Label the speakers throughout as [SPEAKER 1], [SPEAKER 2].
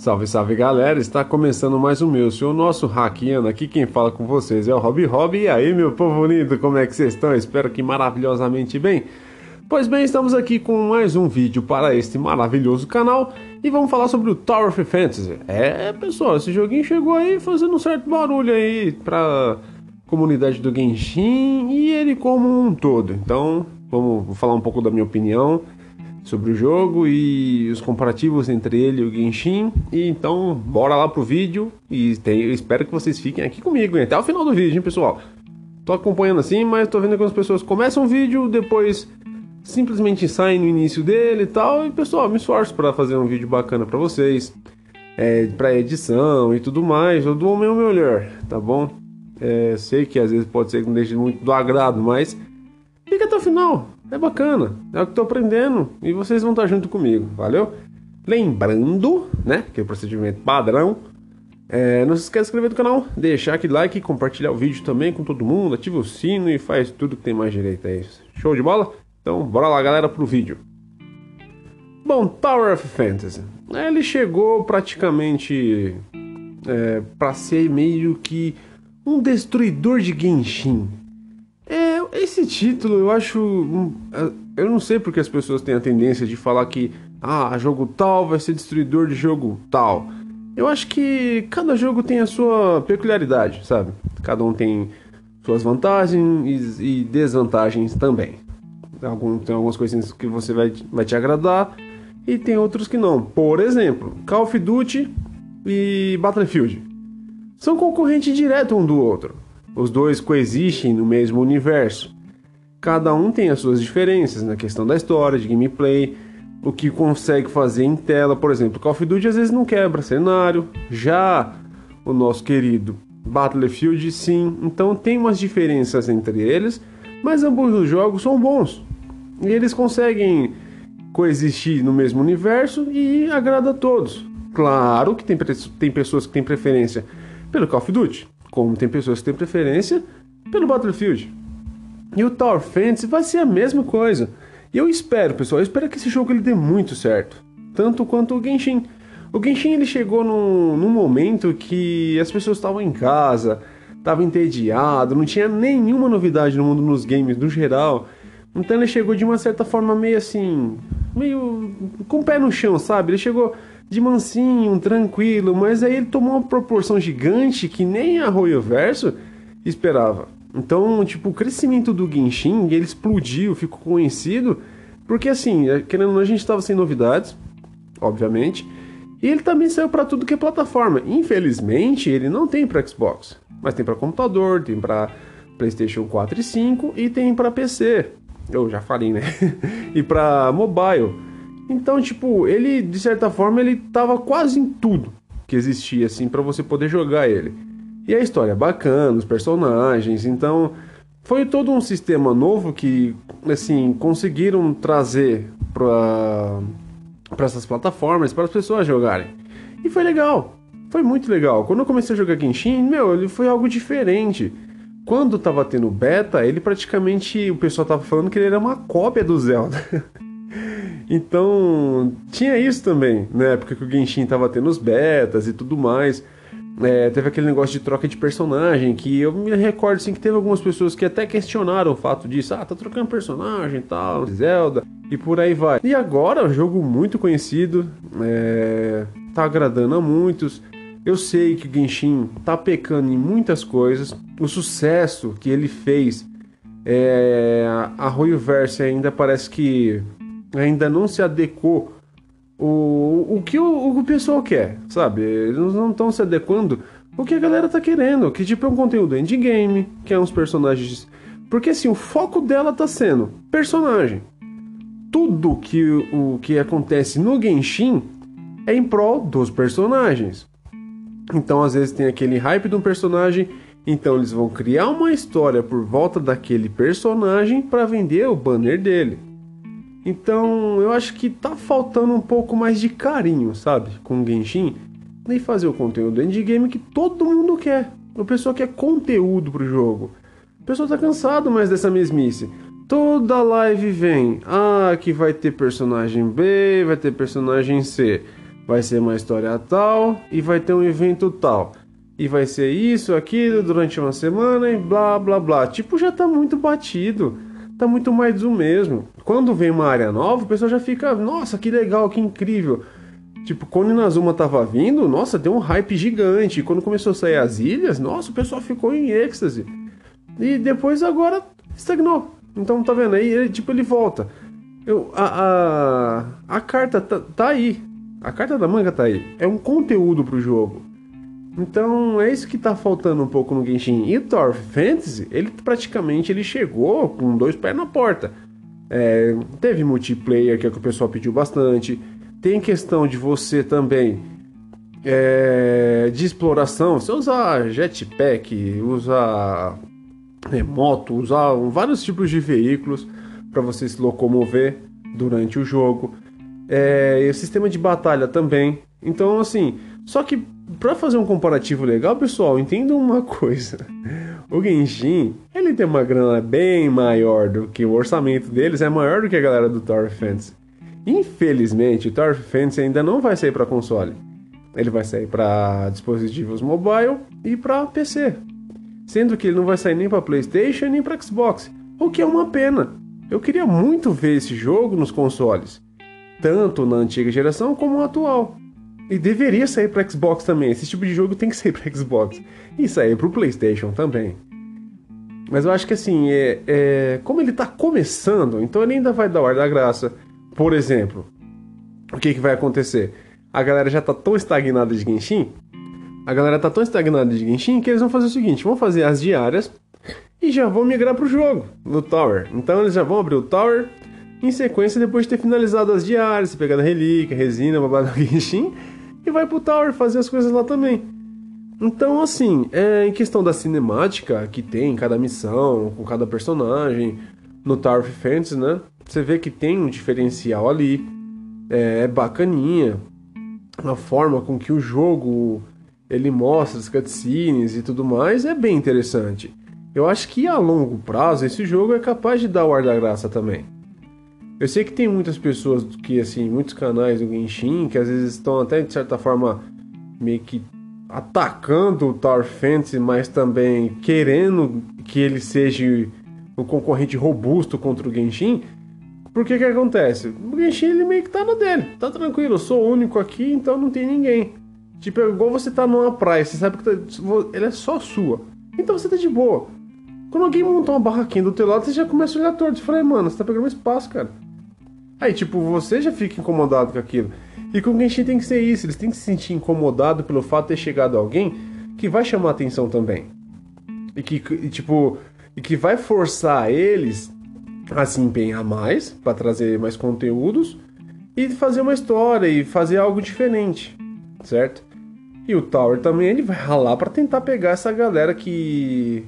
[SPEAKER 1] Salve, salve galera, está começando mais um meu, seu nosso hackeando aqui quem fala com vocês é o Rob Rob, e aí meu povo lindo, como é que vocês estão? Espero que maravilhosamente bem. Pois bem, estamos aqui com mais um vídeo para este maravilhoso canal e vamos falar sobre o Tower of Fantasy. É, pessoal, esse joguinho chegou aí fazendo um certo barulho aí pra comunidade do Genshin e ele como um todo. Então, vamos falar um pouco da minha opinião sobre o jogo e os comparativos entre ele e o Genshin. E então, bora lá pro vídeo e tem, eu espero que vocês fiquem aqui comigo hein, até o final do vídeo, hein, pessoal. Tô acompanhando assim, mas tô vendo que as pessoas começam o vídeo, depois simplesmente saem no início dele e tal. E pessoal, me esforço para fazer um vídeo bacana para vocês, é, para edição e tudo mais. Eu dou o meu melhor, tá bom? É, sei que às vezes pode ser que não deixe muito do agrado, mas fica até o final. É bacana, é o que estou aprendendo e vocês vão estar junto comigo, valeu? Lembrando, né, que é o procedimento padrão, é, não se esqueça de inscrever no canal, deixar aquele like, compartilhar o vídeo também com todo mundo, ativa o sino e faz tudo que tem mais direito a isso. Show de bola? Então, bora lá, galera, pro vídeo. Bom, Tower of Fantasy. Ele chegou praticamente é, para ser meio que um destruidor de Genshin. Esse título eu acho. É, eu não sei porque as pessoas têm a tendência de falar que ah, jogo tal vai ser destruidor de jogo tal. Eu acho que cada jogo tem a sua peculiaridade, sabe? Cada um tem suas vantagens e desvantagens também. Algum, tem algumas coisinhas que você vai, vai te agradar e tem outros que não. Por exemplo, Call of Duty e Battlefield são concorrentes direto um do outro. Os dois coexistem no mesmo universo. Cada um tem as suas diferenças na questão da história, de gameplay, o que consegue fazer em tela. Por exemplo, Call of Duty às vezes não quebra cenário, já o nosso querido Battlefield sim. Então tem umas diferenças entre eles, mas ambos os jogos são bons. E eles conseguem coexistir no mesmo universo e agrada a todos. Claro que tem, tem pessoas que têm preferência pelo Call of Duty, como tem pessoas que têm preferência pelo Battlefield. E o Tower Fantasy vai ser a mesma coisa. E eu espero, pessoal, eu espero que esse jogo ele dê muito certo. Tanto quanto o Genshin. O Genshin ele chegou num, num momento que as pessoas estavam em casa, estavam entediado, não tinha nenhuma novidade no mundo nos games no geral. Então ele chegou de uma certa forma meio assim, meio com o pé no chão, sabe? Ele chegou de mansinho, tranquilo, mas aí ele tomou uma proporção gigante que nem a Royal Verso esperava. Então, tipo, o crescimento do Genshin, ele explodiu, ficou conhecido, porque assim, é, querendo ou não, a gente estava sem novidades, obviamente, e ele também saiu para tudo que é plataforma. Infelizmente, ele não tem para Xbox, mas tem para computador, tem para PlayStation 4 e 5 e tem para PC eu já falei, né? e para mobile. Então, tipo, ele de certa forma ele tava quase em tudo que existia assim para você poder jogar ele. E a história é bacana, os personagens, então foi todo um sistema novo que assim conseguiram trazer para para essas plataformas para as pessoas jogarem. E foi legal. Foi muito legal. Quando eu comecei a jogar Genshin, meu, ele foi algo diferente. Quando tava tendo beta, ele praticamente. O pessoal tava falando que ele era uma cópia do Zelda. então, tinha isso também, na né? época que o Genshin tava tendo os betas e tudo mais. É, teve aquele negócio de troca de personagem que eu me recordo assim que teve algumas pessoas que até questionaram o fato disso. Ah, tá trocando personagem e tal, Zelda e por aí vai. E agora, jogo muito conhecido, é, tá agradando a muitos. Eu sei que o Genshin tá pecando em muitas coisas. O sucesso que ele fez, é, a Royoverse ainda parece que ainda não se adequou o, o que o, o pessoal quer, sabe? Eles não estão se adequando o que a galera tá querendo, que tipo é um conteúdo endgame, que é uns personagens. Porque assim, o foco dela tá sendo personagem. Tudo que o que acontece no Genshin é em prol dos personagens. Então, às vezes, tem aquele hype de um personagem, então eles vão criar uma história por volta daquele personagem para vender o banner dele. Então, eu acho que tá faltando um pouco mais de carinho, sabe, com o Genshin, e fazer o conteúdo endgame que todo mundo quer. O pessoal quer conteúdo pro jogo. O pessoal tá cansado mais dessa mesmice. Toda live vem, ah, que vai ter personagem B, vai ter personagem C vai ser uma história tal e vai ter um evento tal. E vai ser isso, aquilo durante uma semana e blá blá blá. Tipo, já tá muito batido. Tá muito mais do mesmo. Quando vem uma área nova, o pessoal já fica, nossa, que legal, que incrível. Tipo, quando Inazuma tava vindo, nossa, deu um hype gigante. Quando começou a sair as ilhas, nossa, o pessoal ficou em êxtase. E depois agora estagnou. Então tá vendo? Aí ele, tipo, ele volta. Eu, a, a, a carta tá, tá aí. A carta da manga tá aí. É um conteúdo pro jogo. Então é isso que tá faltando um pouco no Genshin. E o Tower Fantasy, ele praticamente ele chegou com dois pés na porta. É, teve multiplayer que, é que o pessoal pediu bastante. Tem questão de você também é, de exploração. Você usar jetpack, usar remoto, usar vários tipos de veículos para você se locomover durante o jogo é, e o sistema de batalha também. Então, assim, só que para fazer um comparativo legal, pessoal, entenda uma coisa. O Genshin, ele tem uma grana bem maior do que o orçamento deles, é maior do que a galera do Tower Fantasy. Infelizmente, o Tower Fantasy ainda não vai sair para console. Ele vai sair para dispositivos mobile e para PC. Sendo que ele não vai sair nem para PlayStation nem para Xbox, o que é uma pena. Eu queria muito ver esse jogo nos consoles tanto na antiga geração como na atual. E deveria sair para Xbox também. Esse tipo de jogo tem que sair para Xbox. E sair para o PlayStation também. Mas eu acho que assim, é, é, como ele está começando, então ele ainda vai dar o ar da graça. Por exemplo, o que, que vai acontecer? A galera já está tão estagnada de Genshin. A galera está tão estagnada de Genshin que eles vão fazer o seguinte: vão fazer as diárias e já vão migrar para o jogo, no Tower. Então eles já vão abrir o Tower em sequência, depois de ter finalizado as diárias, pegado a relíquia, resina, babado Genshin, e vai pro Tower fazer as coisas lá também. Então, assim, é, em questão da cinemática que tem cada missão, com cada personagem, no Tower of Fantasy, né? Você vê que tem um diferencial ali, é, é bacaninha. A forma com que o jogo ele mostra as cutscenes e tudo mais é bem interessante. Eu acho que a longo prazo esse jogo é capaz de dar o ar da graça também. Eu sei que tem muitas pessoas que, assim, muitos canais do Genshin que às vezes estão até de certa forma meio que atacando o Tower Fantasy, mas também querendo que ele seja um concorrente robusto contra o Genshin. Porque que acontece? O Genshin ele meio que tá na dele, tá tranquilo, eu sou o único aqui, então não tem ninguém. Tipo, é igual você tá numa praia, você sabe que tá, é só sua. Então você tá de boa. Quando alguém montar uma barraquinha do teu lado, você já começa a olhar torto. Você fala, mano, você tá pegando espaço, cara. Aí, tipo, você já fica incomodado com aquilo. E com o Genshin tem que ser isso, eles têm que se sentir incomodado pelo fato de ter chegado alguém que vai chamar atenção também. E que, e, tipo, e que vai forçar eles a se empenhar mais para trazer mais conteúdos e fazer uma história e fazer algo diferente, certo? E o Tower também ele vai ralar para tentar pegar essa galera que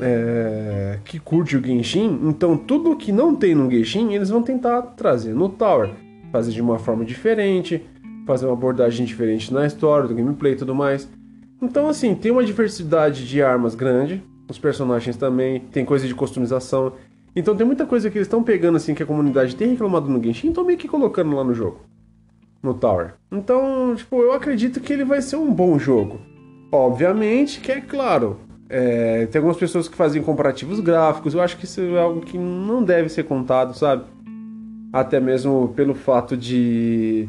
[SPEAKER 1] é, que curte o Genshin, então tudo que não tem no Genshin eles vão tentar trazer no Tower, fazer de uma forma diferente, fazer uma abordagem diferente na história, do gameplay e tudo mais. Então, assim, tem uma diversidade de armas grande, os personagens também, tem coisa de customização. Então, tem muita coisa que eles estão pegando, assim, que a comunidade tem reclamado no Genshin estão meio que colocando lá no jogo, no Tower. Então, tipo, eu acredito que ele vai ser um bom jogo. Obviamente que é claro, é, tem algumas pessoas que fazem comparativos gráficos. Eu acho que isso é algo que não deve ser contado, sabe? Até mesmo pelo fato de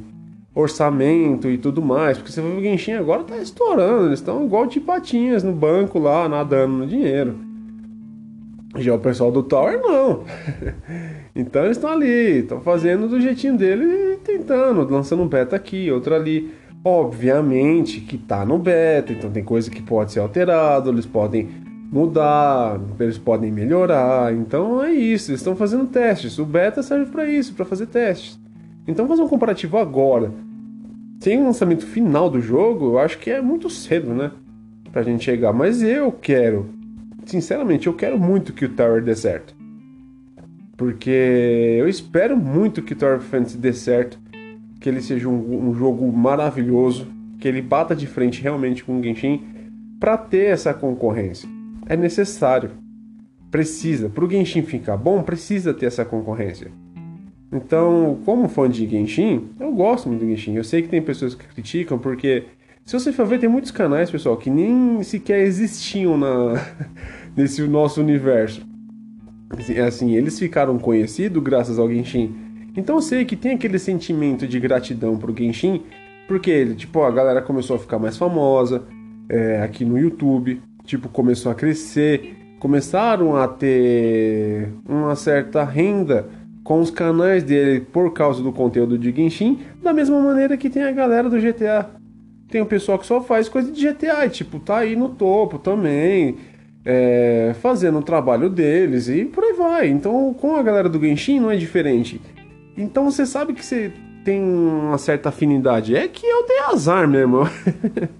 [SPEAKER 1] orçamento e tudo mais. Porque você vê o Genshin agora tá estourando. Eles estão igual de patinhas no banco lá, nadando no dinheiro. Já o pessoal do Tower não. então eles estão ali, estão fazendo do jeitinho dele e tentando, lançando um beta aqui, outro ali. Obviamente que está no beta, então tem coisa que pode ser alterado, eles podem mudar, eles podem melhorar. Então é isso, eles estão fazendo testes. O beta serve para isso, para fazer testes. Então fazer um comparativo agora, sem o lançamento final do jogo, eu acho que é muito cedo, né? Pra gente chegar. Mas eu quero, sinceramente, eu quero muito que o Tower dê certo. Porque eu espero muito que o Tower Fantasy dê certo que ele seja um, um jogo maravilhoso, que ele bata de frente realmente com o Genshin para ter essa concorrência. É necessário. Precisa. Para o Genshin ficar bom, precisa ter essa concorrência. Então, como fã de Genshin, eu gosto muito de Genshin. Eu sei que tem pessoas que criticam porque se você for ver, tem muitos canais, pessoal, que nem sequer existiam na nesse nosso universo. Assim, assim, eles ficaram conhecidos graças ao Genshin. Então eu sei que tem aquele sentimento de gratidão pro Genshin, porque tipo, a galera começou a ficar mais famosa é, aqui no YouTube, tipo, começou a crescer, começaram a ter uma certa renda com os canais dele por causa do conteúdo de Genshin, da mesma maneira que tem a galera do GTA. Tem o pessoal que só faz coisa de GTA, e, tipo, tá aí no topo também, é, fazendo o trabalho deles e por aí vai. Então, com a galera do Genshin não é diferente. Então você sabe que você tem uma certa afinidade. É que eu tenho azar mesmo.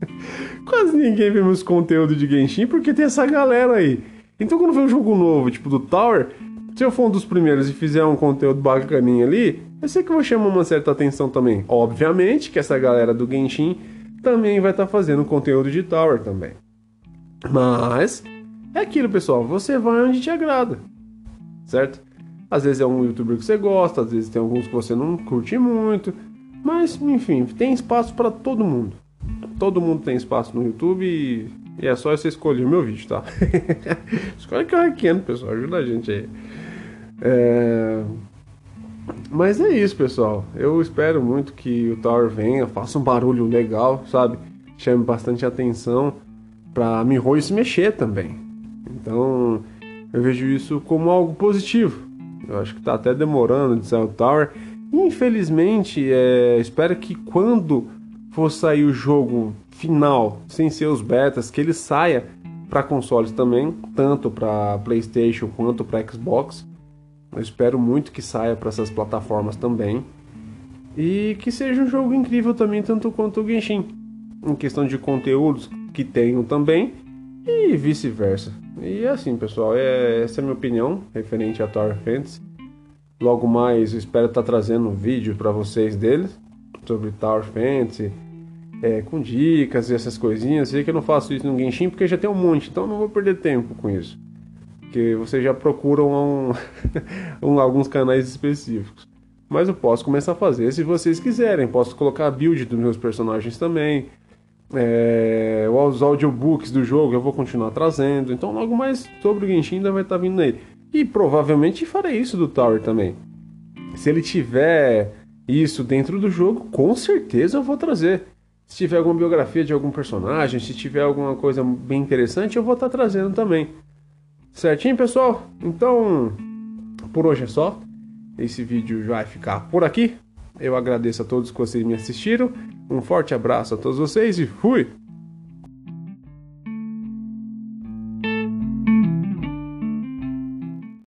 [SPEAKER 1] Quase ninguém vê meus conteúdos de Genshin porque tem essa galera aí. Então quando vem um jogo novo, tipo do Tower, se eu for um dos primeiros e fizer um conteúdo bacaninho ali, eu sei que eu vou chamar uma certa atenção também. Obviamente que essa galera do Genshin também vai estar tá fazendo conteúdo de Tower também. Mas é aquilo, pessoal, você vai onde te agrada, certo? Às vezes é um youtuber que você gosta, às vezes tem alguns que você não curte muito, mas enfim, tem espaço para todo mundo. Todo mundo tem espaço no YouTube e, e é só você escolher o meu vídeo, tá? Escolhe que eu requeno, pessoal, ajuda a gente aí. É... Mas é isso, pessoal. Eu espero muito que o Tower venha, faça um barulho legal, sabe? Chame bastante atenção para Mihoyo se mexer também. Então, eu vejo isso como algo positivo. Eu acho que tá até demorando de sair o Tower. Infelizmente, é... espero que quando for sair o jogo final, sem ser os betas, que ele saia para consoles também, tanto para PlayStation quanto para Xbox eu espero muito que saia para essas plataformas também. E que seja um jogo incrível também, tanto quanto o Genshin. Em questão de conteúdos que tenham também. E vice-versa. E é assim, pessoal. É, essa é a minha opinião referente a Tower Fantasy. Logo mais, espero estar trazendo um vídeo para vocês deles. Sobre Tower Fantasy. É, com dicas e essas coisinhas. Sei que eu não faço isso no Genshin porque já tem um monte. Então não vou perder tempo com isso porque vocês já procuram um, alguns canais específicos. Mas eu posso começar a fazer se vocês quiserem. Posso colocar a build dos meus personagens também. É, os audiobooks do jogo eu vou continuar trazendo. Então, logo mais sobre o Genshin ainda vai estar vindo nele. E provavelmente farei isso do Tower também. Se ele tiver isso dentro do jogo, com certeza eu vou trazer. Se tiver alguma biografia de algum personagem, se tiver alguma coisa bem interessante, eu vou estar trazendo também. Certinho, pessoal? Então, por hoje é só. Esse vídeo vai ficar por aqui. Eu agradeço a todos que vocês me assistiram. Um forte abraço a todos vocês e fui!